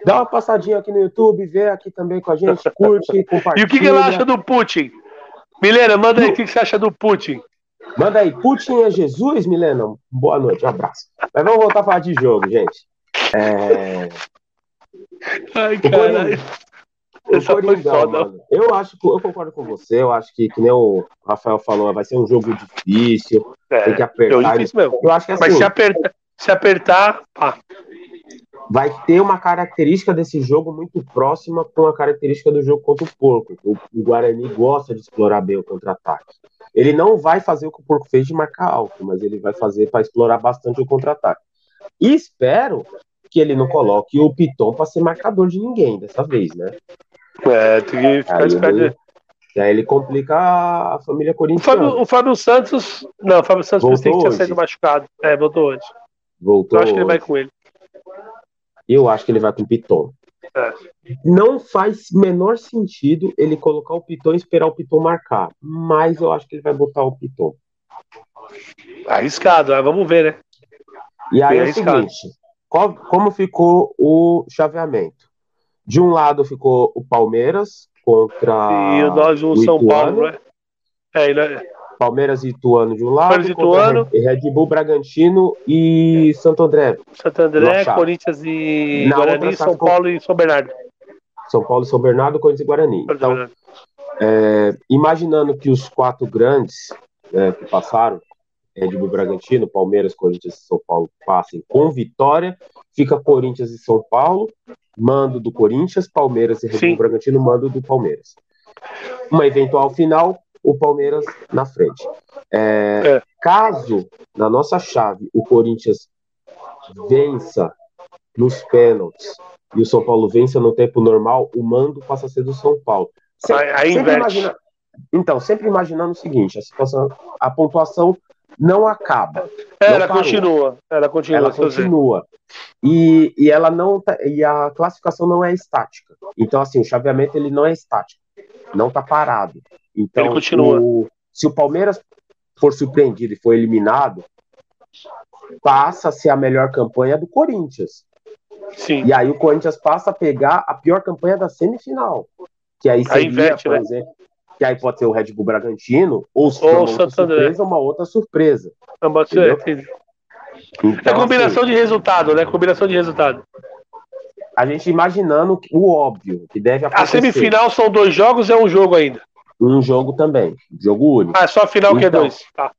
dá uma passadinha aqui no YouTube, vê aqui também com a gente, curte, compartilha. E o que, que ela acha do Putin? Milena, manda aí o que, que você acha do Putin. Manda aí, Putin é Jesus, Milena? Boa noite, um abraço. Mas vamos voltar a falar de jogo, gente. É... Ai, caralho. Essa foi foda. Mano. Eu acho eu concordo com você. Eu acho que, que nem o Rafael falou, vai ser um jogo difícil. É, tem que apertar. É difícil mesmo. Eu acho que assim, Mas se apertar, se apertar, pá. Vai ter uma característica desse jogo muito próxima com a característica do jogo contra o Porco. O, o Guarani gosta de explorar bem o contra-ataque. Ele não vai fazer o que o Porco fez de marcar alto, mas ele vai fazer para explorar bastante o contra-ataque. E espero que ele não coloque o Piton para ser marcador de ninguém dessa vez, né? É, tem que ficar esperto. E aí ele complica a família corintiana. O Fábio, o Fábio Santos. Não, o Fábio Santos voltou que tinha sido machucado. É, voltou hoje. Voltou. Eu acho que ele vai com ele. Eu acho que ele vai com o Piton. É. Não faz menor sentido ele colocar o Piton e esperar o Piton marcar. Mas eu acho que ele vai botar o Piton. Arriscado, né? vamos ver, né? E aí Bem é o seguinte: qual, como ficou o chaveamento? De um lado ficou o Palmeiras contra. E nós o, o São Paulo, né? É? Palmeiras e Ituano de um lado, Palmeiras Ituano, Red Bull Bragantino e Santo André. Santo André, Corinthians e Na Guarani, São Paulo e São Bernardo. São Paulo e São Bernardo, Corinthians e Guarani. Então, é, imaginando que os quatro grandes é, que passaram, Red Bull Bragantino, Palmeiras, Corinthians e São Paulo passem com vitória, fica Corinthians e São Paulo, mando do Corinthians, Palmeiras e Red Bull Bragantino, mando do Palmeiras. Uma eventual final, o Palmeiras na frente. É, é. Caso, na nossa chave, o Corinthians vença nos pênaltis e o São Paulo vença no tempo normal, o mando passa a ser do São Paulo. Sempre, aí, aí sempre imagina... Então, sempre imaginando o seguinte: a situação, a pontuação não acaba. Ela continua. Ela continua. Ela continua. E, e ela não tá, e a classificação não é estática. Então, assim, o chaveamento ele não é estático. Não está parado. Então, ele continua. O, se o Palmeiras for surpreendido e for eliminado, passa a ser a melhor campanha do Corinthians. Sim. E aí o Corinthians passa a pegar a pior campanha da semifinal. Que aí seria, aí inverte, por né? exemplo, que aí pode ser o Red Bull Bragantino, ou se ou uma surpresa, uma outra surpresa. Então, é combinação assim, de resultado, né? Combinação de resultado. A gente imaginando o óbvio que deve acontecer. A semifinal são dois jogos, é um jogo ainda. Um jogo também, jogo único. Ah, é só a final então, que é então, dois. Tá.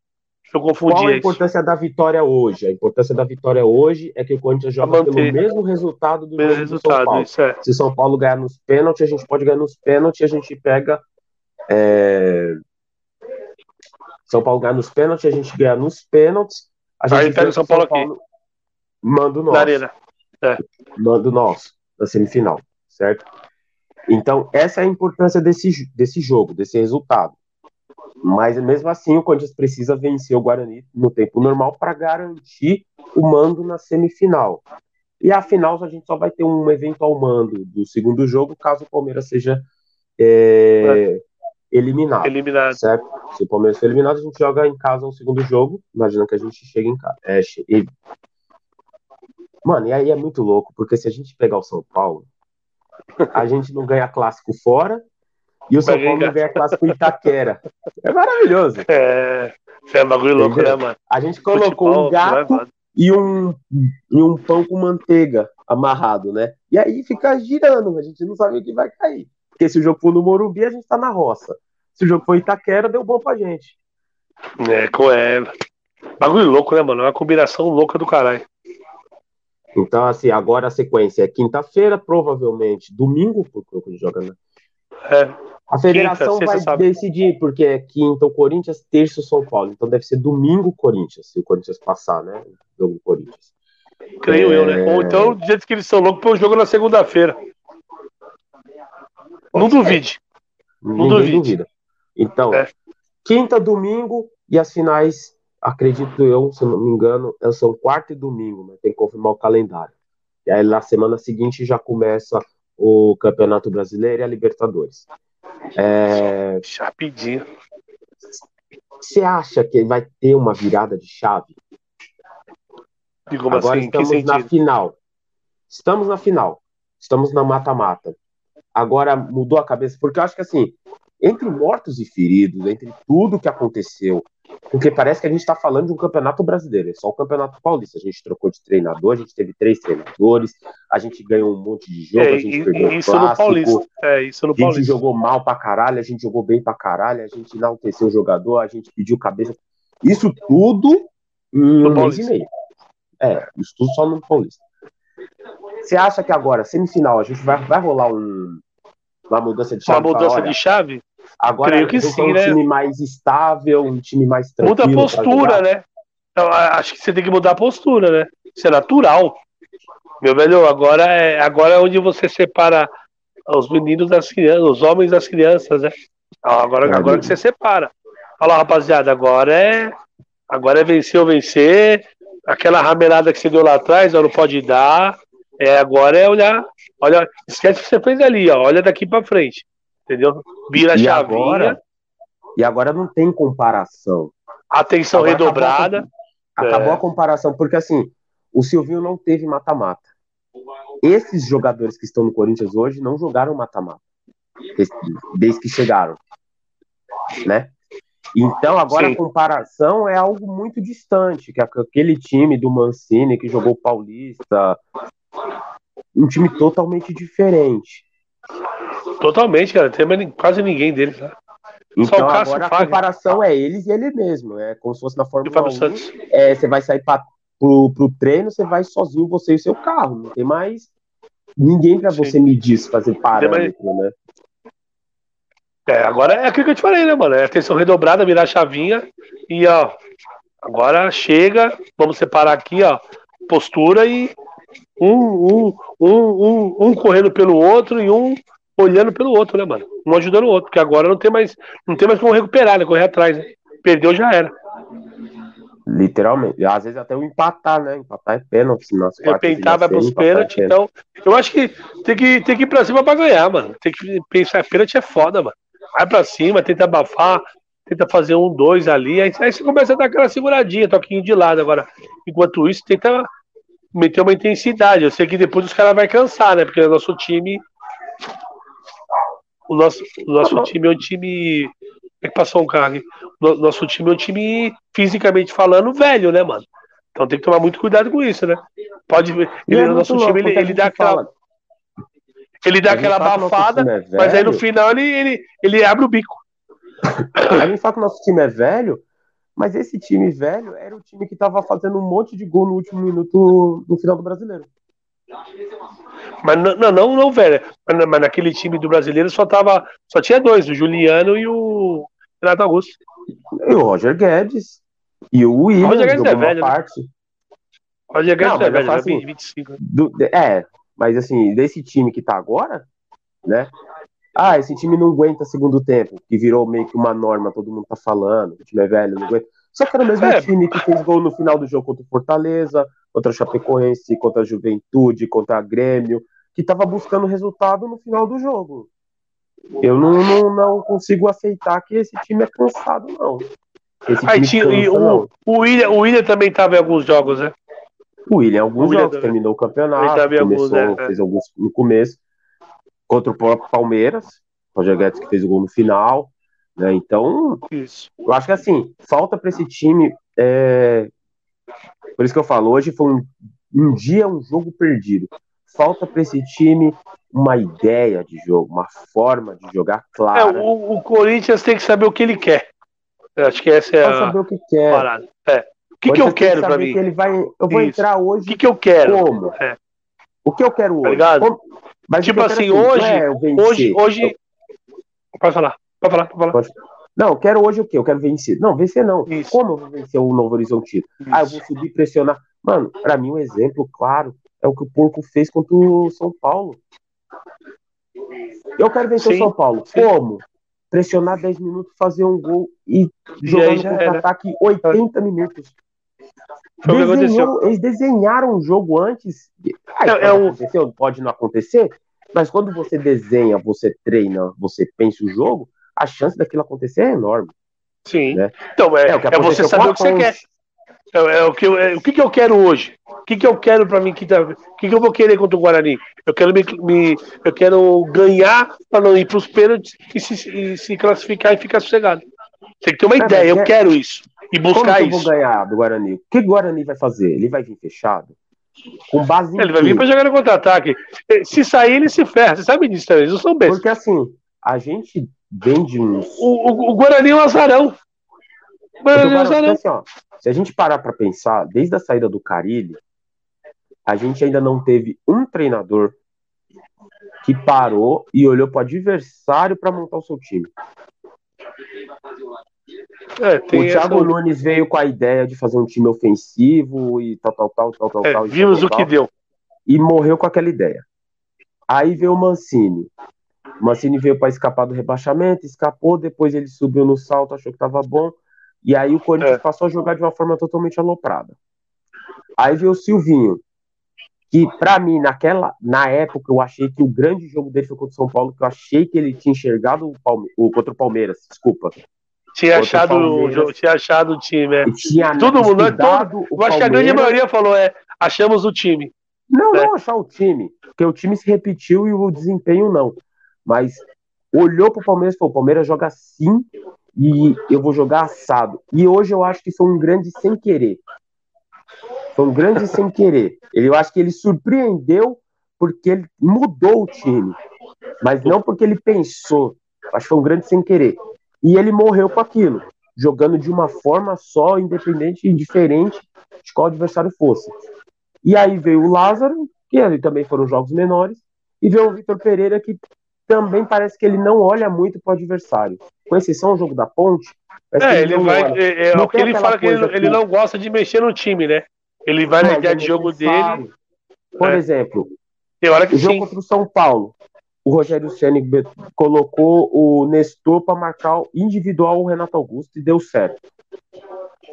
Eu confundi Qual a importância da vitória hoje? A importância da vitória hoje é que o Corinthians joga pelo mesmo resultado do mesmo resultado, São Paulo. É. Se São Paulo ganhar nos pênaltis, a gente pode ganhar nos pênaltis a gente pega é... São Paulo ganha nos pênaltis, a gente ganha nos pênaltis. A gente pega o São Paulo, Paulo aqui. Manda o nosso. Na arena. É. Manda o nosso, na semifinal, certo? Então, essa é a importância desse, desse jogo, desse resultado. Mas mesmo assim, o Corinthians precisa vencer o Guarani no tempo normal para garantir o mando na semifinal. E a final a gente só vai ter um eventual mando do segundo jogo, caso o Palmeiras seja é, eliminado. Eliminado. Certo? Se o Palmeiras for eliminado, a gente joga em casa um segundo jogo. Imagina que a gente chega em casa. É, e... Mano, e aí é muito louco, porque se a gente pegar o São Paulo, a gente não ganha clássico fora e o São Paulo não ganha clássico Itaquera. É maravilhoso. É, é bagulho louco, né, mano? A gente colocou Futebol, um gato e um, e um pão com manteiga amarrado, né? E aí fica girando, a gente não sabe o que vai cair. Porque se o jogo for no Morumbi, a gente tá na roça. Se o jogo for Itaquera, deu bom pra gente. É, com ela. Bagulho louco, né, mano? É uma combinação louca do caralho. Então, assim, agora a sequência é quinta-feira, provavelmente domingo, porque o Corinthians joga, né? É. A federação quinta, vai decidir, porque é quinta o Corinthians, terça o São Paulo. Então deve ser domingo o Corinthians, se o Corinthians passar, né? O jogo do Corinthians. Creio é... eu, né? Ou então, do jeito que eles são loucos, põe o jogo na segunda-feira. Não duvide. Não duvide. duvida. Então, é. quinta, domingo e as finais, acredito eu, se não me engano, são quarta e domingo, mas tem que confirmar o calendário. E aí na semana seguinte já começa o Campeonato Brasileiro e a Libertadores. É... Rapidinho. Você acha que vai ter uma virada de chave? Agora assim? estamos na final. Estamos na final. Estamos na mata-mata agora mudou a cabeça, porque eu acho que assim, entre mortos e feridos, entre tudo que aconteceu, Porque parece que a gente está falando de um campeonato brasileiro, é só o campeonato paulista. A gente trocou de treinador, a gente teve três treinadores, a gente ganhou um monte de jogo, É, a gente e- perdeu isso o no clássico, Paulista. É, isso no a gente Paulista. jogou mal pra caralho, a gente jogou bem pra caralho, a gente enalteceu o jogador, a gente pediu cabeça. Isso tudo No um mês Paulista. e meio. É, isso tudo só no Paulista. Você acha que agora, semifinal, a gente vai, vai rolar um- uma mudança de Uma chave? mudança Fala, olha, de chave? Agora creio que sim, é um né? time mais estável, um time mais tranquilo. Muda a postura, né? Então, acho que você tem que mudar a postura, né? Isso é natural. Meu velho, agora é, agora é onde você separa os meninos das crianças, os homens das crianças, né? Agora, agora né? que você separa. Fala, rapaziada, agora é. Agora é vencer ou vencer. Aquela ramelada que você deu lá atrás, ó, não pode dar. É, agora é olhar. Olha, esquece o que você fez ali, ó. Olha daqui pra frente. Entendeu? Vira a chavinha, agora, e agora não tem comparação. atenção Agora redobrada. Acabou É. a comparação, porque assim, o Silvinho não teve mata-mata. Esses jogadores que estão no Corinthians hoje não jogaram mata-mata. Desde, que chegaram. Né? Então agora Sim. a comparação é algo muito distante, que aquele time do Mancini que jogou Paulista, um time totalmente diferente. Totalmente, cara. Tem mais quase ninguém deles, né? Só Então o Cássio agora a Fagner. comparação é eles e ele mesmo. É como se fosse na o Fórmula Fábio 1. Santos. é, você vai sair pra, pro, pro treino, você vai sozinho, você e o seu carro. Não tem mais ninguém pra Sim. você medir, fazer parâmetro, né? É, agora é aquilo que eu te falei, né, mano? É atenção redobrada, virar a chavinha e, ó, agora chega, vamos separar aqui, ó, postura e um, um, um, um, correndo pelo outro e um olhando pelo outro, né, mano? Um ajudando o outro, porque agora não tem mais, não tem mais como recuperar, né? Correr atrás, né? Perdeu já era. Literalmente. Às vezes até o empatar, né? Empatar é pênalti. Quartas Repentar, vai pros é pênaltis, pênalti. então eu acho que tem que, tem que ir pra cima pra ganhar, mano. Tem que pensar, pênalti é foda, mano. Vai pra cima, tenta abafar, tenta fazer um, dois ali, aí, aí você começa a dar aquela seguradinha, toquinho de lado. Agora, enquanto isso, tenta meter uma intensidade. Eu sei que depois os caras vão cansar, né? Porque o nosso time. O nosso, o nosso time é um time. É que passou um carro aqui. O nosso time é um time, fisicamente falando, velho, né, mano? Então tem que tomar muito cuidado com isso, né? Pode ver. E Ele, é nosso louco, time, ele, ele dá aquela, fala- ele dá aquela abafada, é mas aí no final ele, ele, ele abre o bico. A gente fala que o nosso time é velho, mas esse time velho era o time que tava fazendo um monte de gol no último minuto no final do brasileiro. Mas não, não, não, não, velho. Mas, na- mas naquele time do brasileiro só tava. Só tinha dois, o Juliano e o Renato Augusto. E o Roger Guedes. E o William Roger Guedes é velho, né? parte. Roger Guedes Não, é velho, assim, tem 25. né? Do- é, mas assim, desse time que tá agora, né? Ah, esse time não aguenta segundo tempo, que virou meio que uma norma, todo mundo tá falando, o time é velho, não aguenta. Só que era o mesmo É. time que fez gol no final do jogo contra o Fortaleza, contra o Chapecoense, contra a Juventude, contra a Grêmio, que tava buscando resultado no final do jogo. Eu não, não, não consigo aceitar que esse time é cansado, não. Aí tinha, e cansa, o, não. o, William, o William também tava em alguns jogos, né? O William, alguns O William jogos, também. terminou o campeonato, em alguns, começou, né? fez alguns no começo, contra o próprio Palmeiras, Roger Guedes que fez o gol no final, né? Então, Isso. eu acho que assim, falta para esse time, é, por isso que eu falo, hoje foi um, um dia, um jogo perdido. Falta para esse time uma ideia de jogo, uma forma de jogar É, clara, o, o Corinthians tem que saber o que ele quer. Eu acho que essa é a saber o que quer. parada. É. O que, que eu quero saber mim? que ele vai, eu vou Isso. entrar O hoje que, que eu quero? como? É. O que eu quero hoje? Tá ligado? Como- Mas Tipo assim, não hoje- é. Hoje, hoje. Pode falar, pode falar, pode falar. Não, eu quero hoje o quê? Eu quero vencer. Não, vencer não. Isso. Como eu vou vencer o Novo Horizontino? Ah, eu vou subir pressionar. Mano, pra mim um exemplo claro é o que o Porco fez contra o São Paulo. Eu quero vencer Sim, o São Paulo. sim. Como? Pressionar 10 minutos, fazer um gol e jogar no era. contra-ataque 80 minutos. Desenhou, eles desenharam o jogo antes. Ah, É- é acontecer, pode não acontecer, mas quando você desenha, você treina, você pensa o jogo, a chance daquilo acontecer é enorme. Sim. né? Então, é, É o que é você saber o que você quer. É, é o que eu, é, o que, que eu quero hoje? O que, que eu quero pra mim? que tá- O que, que eu vou querer contra o Guarani? Eu quero me, me- eu quero ganhar pra não ir pros pênaltis e se, e se classificar e ficar sossegado. Tem que ter uma É, ideia, eu é- quero isso. E buscar Como isso. eu vou ganhar do Guarani? O que o Guarani vai fazer? Ele vai vir fechado? Com base em Ele vai quê? vir pra jogar no contra-ataque. Se sair, ele se ferra. Você sabe disso também, eles não são bestas. Porque assim, a gente vem de uns. O, o, o Guarani é um azarão. O Guarani é um o azarão. assim, ó, se a gente parar pra pensar, desde a saída do Carilli, a gente ainda não teve um treinador que parou e olhou pro adversário pra montar o seu time. É, o Thiago essa- Nunes veio com a ideia de fazer um time ofensivo e tal, tal, tal, tal, tal, é, tal. vimos tal, o que tal, deu. E morreu com aquela ideia. Aí veio o Mancini. O Mancini veio para escapar do rebaixamento, escapou, depois ele subiu no salto, achou que tava bom. E aí o Corinthians É. passou a jogar de uma forma totalmente aloprada. Aí veio o Silvinho, que pra mim, naquela, na época, eu achei que o grande jogo dele foi contra o São Paulo, que eu achei que ele tinha enxergado o, Palme- contra o Palmeiras, desculpa. Tinha achado, o tinha achado o time, é. Tinha Todo mundo, nós estudado o Eu acho que a grande maioria falou, é, achamos o time. Não, É. não achar o time, porque o time se repetiu e o desempenho não. Mas olhou pro Palmeiras e falou: o Palmeiras joga assim e eu vou jogar assado. E hoje eu acho que foi um grande sem querer. Foi um grande sem querer. Ele, eu acho que ele surpreendeu porque ele mudou o time, mas não porque ele pensou. Acho que foi um grande sem querer. E ele morreu com aquilo, jogando de uma forma só, independente e diferente de qual adversário fosse. E aí veio o Lázaro, que ali também foram jogos menores, e veio o Vitor Pereira, que também parece que ele não olha muito para o adversário. Com exceção do jogo da ponte. que É, ele não vai. olha. É, é, o que ele aquela fala que ele, coisa ele que- não gosta de mexer no time, né? Ele vai na ideia é de jogo dele. Por É. exemplo, Tem hora que o jogo sim. contra o São Paulo, o Rogério Ceni colocou o Nestor para marcar o individual o Renato Augusto e deu certo.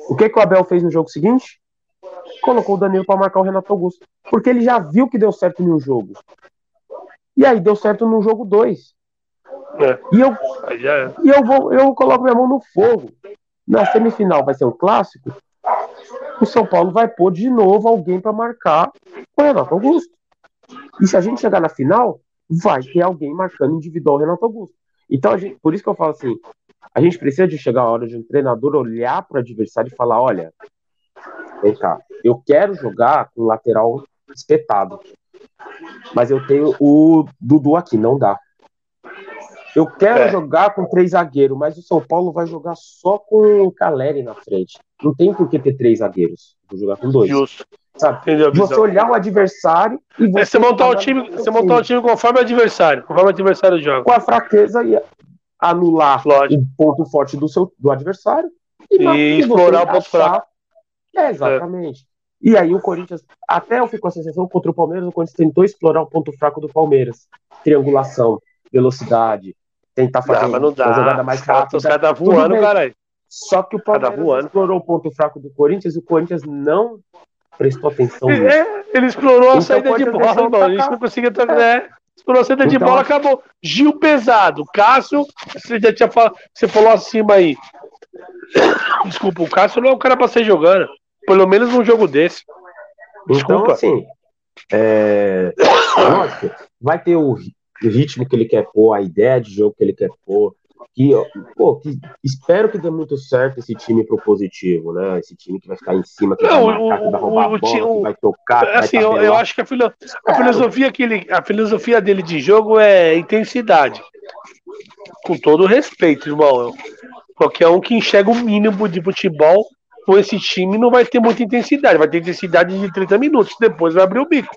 O que, que o Abel fez no jogo seguinte? Colocou o Danilo para marcar o Renato Augusto. Porque ele já viu que deu certo em um jogo. E aí deu certo no jogo 2. É. E eu, é. e eu vou, eu coloco minha mão no fogo. Na semifinal vai ser um clássico. O São Paulo vai pôr de novo alguém para marcar o Renato Augusto. E se a gente chegar na final, vai ter alguém marcando individual o Renato Augusto. Então, gente, por isso que eu falo assim: a gente precisa de chegar a hora de um treinador olhar para o adversário e falar: olha, vem cá, eu quero jogar com lateral espetado. Mas eu tenho o Dudu aqui, não dá. Eu quero É. jogar com três zagueiros, mas o São Paulo vai jogar só com o Caleri na frente. Não tem por que ter três zagueiros. Vou jogar com dois. Justo. Você olhar o adversário e você, É você montar o time, você montar o time conforme o adversário, conforme o adversário joga. com a fraqueza e anular Lógico. o ponto forte do seu do adversário e, E explorar o ponto fraco. É, exatamente. E aí o Corinthians, até eu fico com a sensação contra o Palmeiras, o Corinthians tentou explorar o ponto fraco do Palmeiras. Triangulação, velocidade, tentar fazer Não, não uma jogada mais rápida. os caras tá voando, caralho. Só que o Cada Palmeiras voando. explorou o ponto fraco do Corinthians e o Corinthians não prestou atenção nisso. É, ele explorou a Então, saída de bola, deixou irmão. A gente não conseguia tocar. É. Explorou a saída de Então, bola, acabou. Gil pesado. Cássio, você já tinha falado. Você falou acima aí. Desculpa, o Cássio não é o cara pra sair jogando. Pelo menos num jogo desse. Então, Desculpa. assim, é... lógico, vai ter o ritmo que ele quer pôr, a ideia de jogo que ele quer pôr. Que, pô, que espero que dê muito certo esse time propositivo, né? Esse time que vai ficar em cima, que Não, vai marcar, que vai o- roubar o a bola, o- que vai tocar, que Assim, vai eu, eu acho que a, filo- a filosofia que ele, a filosofia dele de jogo é intensidade. Com todo o respeito, irmão. Qualquer um que enxerga o mínimo de futebol com esse time não vai ter muita intensidade. Vai ter intensidade de 30 minutos. Depois vai abrir o bico.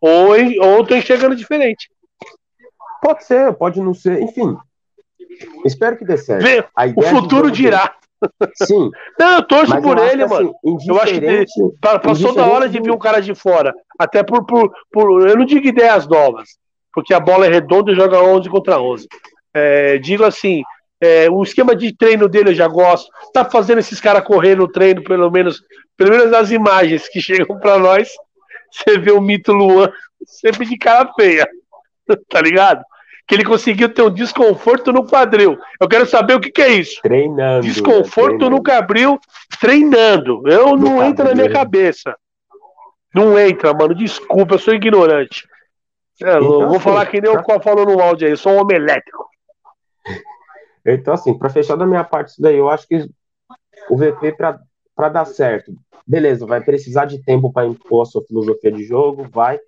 Ou, ou tô enxergando diferente. Pode ser, pode não ser, enfim. Espero que dê certo. Vê, o futuro dirá. Sim, Não, eu torço mas por eu ele, que, mano. assim, Eu acho que Passou da hora de vir um cara de fora. Até por, por, por- Eu não digo ideias novas, porque a bola é redonda e joga 11 contra 11. É, digo assim, é, o esquema de treino dele eu já gosto. Tá fazendo esses caras correr no treino, pelo menos, pelo menos nas imagens que chegam pra nós. Você vê o mito Luan sempre de cara feia. Tá ligado? Que ele conseguiu ter um desconforto no quadril. Eu quero saber o que, que é isso. treinando. né, Desconforto treinando. no Gabriel treinando. Eu No não entra na minha quadril. cabeça. Não entra, mano. Desculpa, eu sou ignorante. É, Então, vou assim, falar que nem o qual falou no áudio aí, eu sou um homem elétrico. Então, assim, para fechar da minha parte isso daí, eu acho que o VP para dar certo. Beleza, vai precisar de tempo para impor a sua filosofia de jogo, vai.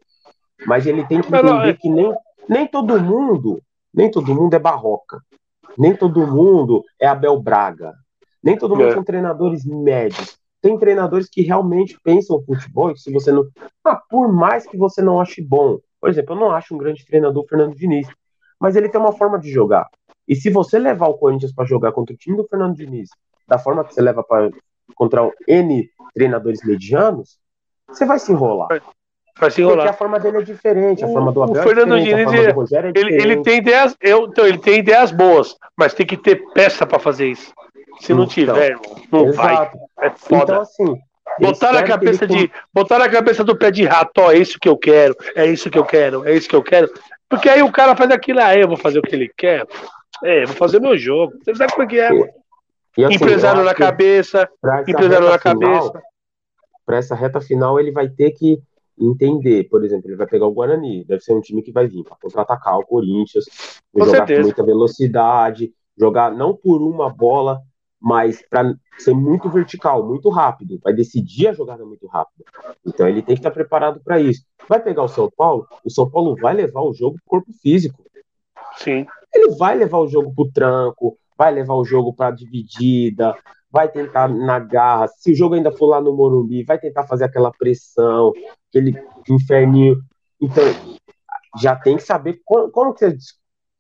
Mas ele tem que entender é- que nem, nem todo mundo, nem todo mundo é barroca. Nem todo mundo é Abel Braga. Nem todo mundo é. são treinadores médios. Tem treinadores que realmente pensam futebol e se você não. Ah, por mais que você não ache bom. Por exemplo, eu não acho um grande treinador o Fernando Diniz. Mas ele tem uma forma de jogar. E se você levar o Corinthians para jogar contra o time do Fernando Diniz, da forma que você leva para contra o N treinadores medianos, você vai se enrolar. Vai se enrolar. Porque a forma dele é diferente, a o, forma do Abel o Fernando é Diniz, é, ele, ele, tem ideias, eu, então, ele tem ideias boas, mas tem que ter peça para fazer isso. Se não então, tiver, não exato. vai. É foda. Então, assim, botar na cabeça de botar na cabeça do pé de rato, ó, é isso que eu quero, é isso que eu quero, é isso que eu quero. Porque aí o cara faz aquilo, aí eu vou fazer o que ele quer. É, vou fazer meu jogo. Você sabe como é que é? E, assim, empresário na cabeça, empresário na cabeça. Para essa reta final, ele vai ter que entender, por exemplo, ele vai pegar o Guarani, deve ser um time que vai vir para contra-atacar o Corinthians, com jogar certeza. com muita velocidade, jogar não por uma bola, mas para ser muito vertical, muito rápido, vai decidir a jogada muito rápido. Então ele tem que estar preparado para isso. Vai pegar o São Paulo, o São Paulo vai levar o jogo pro corpo físico. Sim. Ele vai levar o jogo pro tranco, vai levar o jogo para dividida, vai tentar na garra. Se o jogo ainda for lá no Morumbi, vai tentar fazer aquela pressão, aquele inferninho. Então, já tem que saber como, como que você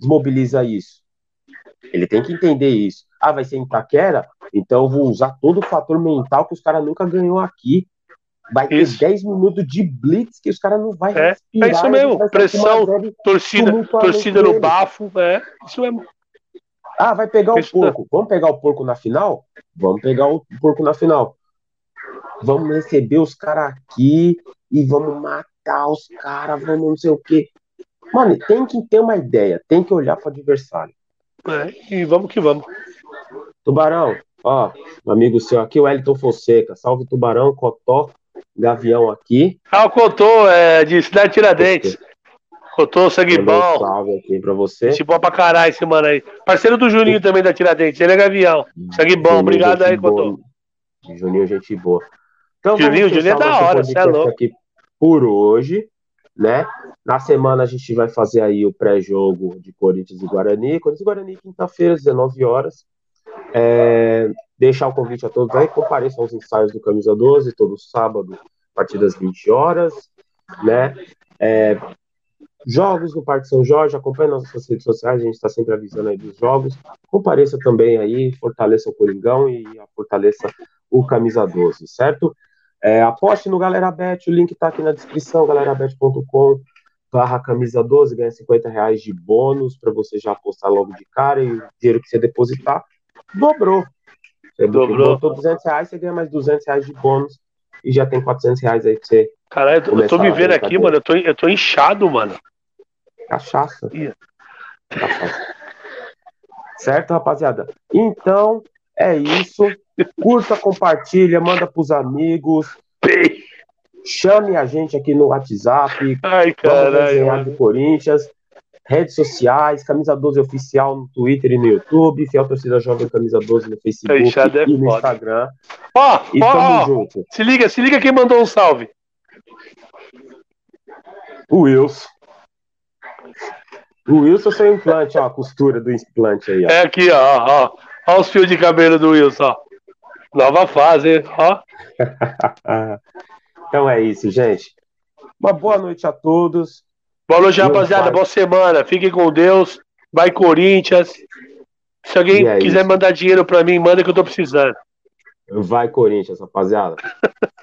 desmobiliza isso. Ele tem que entender isso. Ah, vai ser em Itaquera? Então eu vou usar todo o fator mental que os caras nunca ganhou aqui. Vai ter isso. 10 minutos de blitz que os caras não vai é, respirar. É isso mesmo. Pressão, torcida, torcida no bafo. É, isso mesmo. Ah, vai pegar o porco. Vamos pegar o porco na final? Vamos pegar o porco na final. Vamos receber os caras aqui e vamos matar os caras, vamos não sei o quê. Mano, tem que ter uma ideia, tem que olhar para o adversário. É, e vamos que vamos. Tubarão, ó, amigo seu aqui, o Elton Fonseca. Salve Tubarão, Cotó, Gavião aqui. Ah, o Cotô, é de Cidade Tiradentes. Cotô, sangue bom. salve aqui pra você. Esse bom pra caralho esse mano aí. Parceiro do Juninho também da Tiradentes, ele é Gavião. Sangue bom, Juninho, obrigado aí, Cotô. Juninho, gente boa. Então, Juninho, Juninho é da hora, você é louco. Aqui por hoje, né? Na semana a gente vai fazer aí o pré-jogo de Corinthians e Guarani. Corinthians e Guarani, quinta-feira, 19 horas. É, deixar o convite a todos aí, compareçam aos ensaios do Camisa 12, todo sábado, a partir das 20 horas, né? É, jogos no Parque São Jorge, acompanhe nossas redes sociais, a gente está sempre avisando aí dos jogos. Compareça também aí, fortaleça o Coringão e fortaleça o Camisa 12, certo? É, aposte no Galera Bet, o link está aqui na descrição, galerabet.com barra camisa 12, ganha 50 reais de bônus para você já apostar logo de cara e o dinheiro que você depositar dobrou. Você dobrou. botou 200 reais, você ganha mais 200 reais de bônus e já tem 400 reais aí pra você. Caralho, eu, eu tô me vendo aqui, mano, eu tô, eu tô inchado, mano. Cachaça. Cachaça. Certo, rapaziada? Então, é isso. Curta, compartilha, manda pros amigos. Chame a gente aqui no WhatsApp. Ai, caralho. do Corinthians. Redes sociais, Camisa 12 Oficial no Twitter e no YouTube, Fiel Torcida Jovem Camisa 12 no Facebook é e no foda. Instagram. Ó, oh, e ó, tamo junto. Se liga, se liga quem mandou um salve. O Wilson. O Wilson seu implante, ó, a costura do implante aí, ó. É aqui, ó, ó. Ó os fios de cabelo do Wilson, ó. Nova fase, ó. então é isso, gente. Uma boa noite a todos. Boa noite, rapaziada. Boa semana. Fiquem com Deus. Vai, Corinthians. Se alguém é quiser isso. mandar dinheiro pra mim, manda que eu tô precisando. Vai, Corinthians, rapaziada.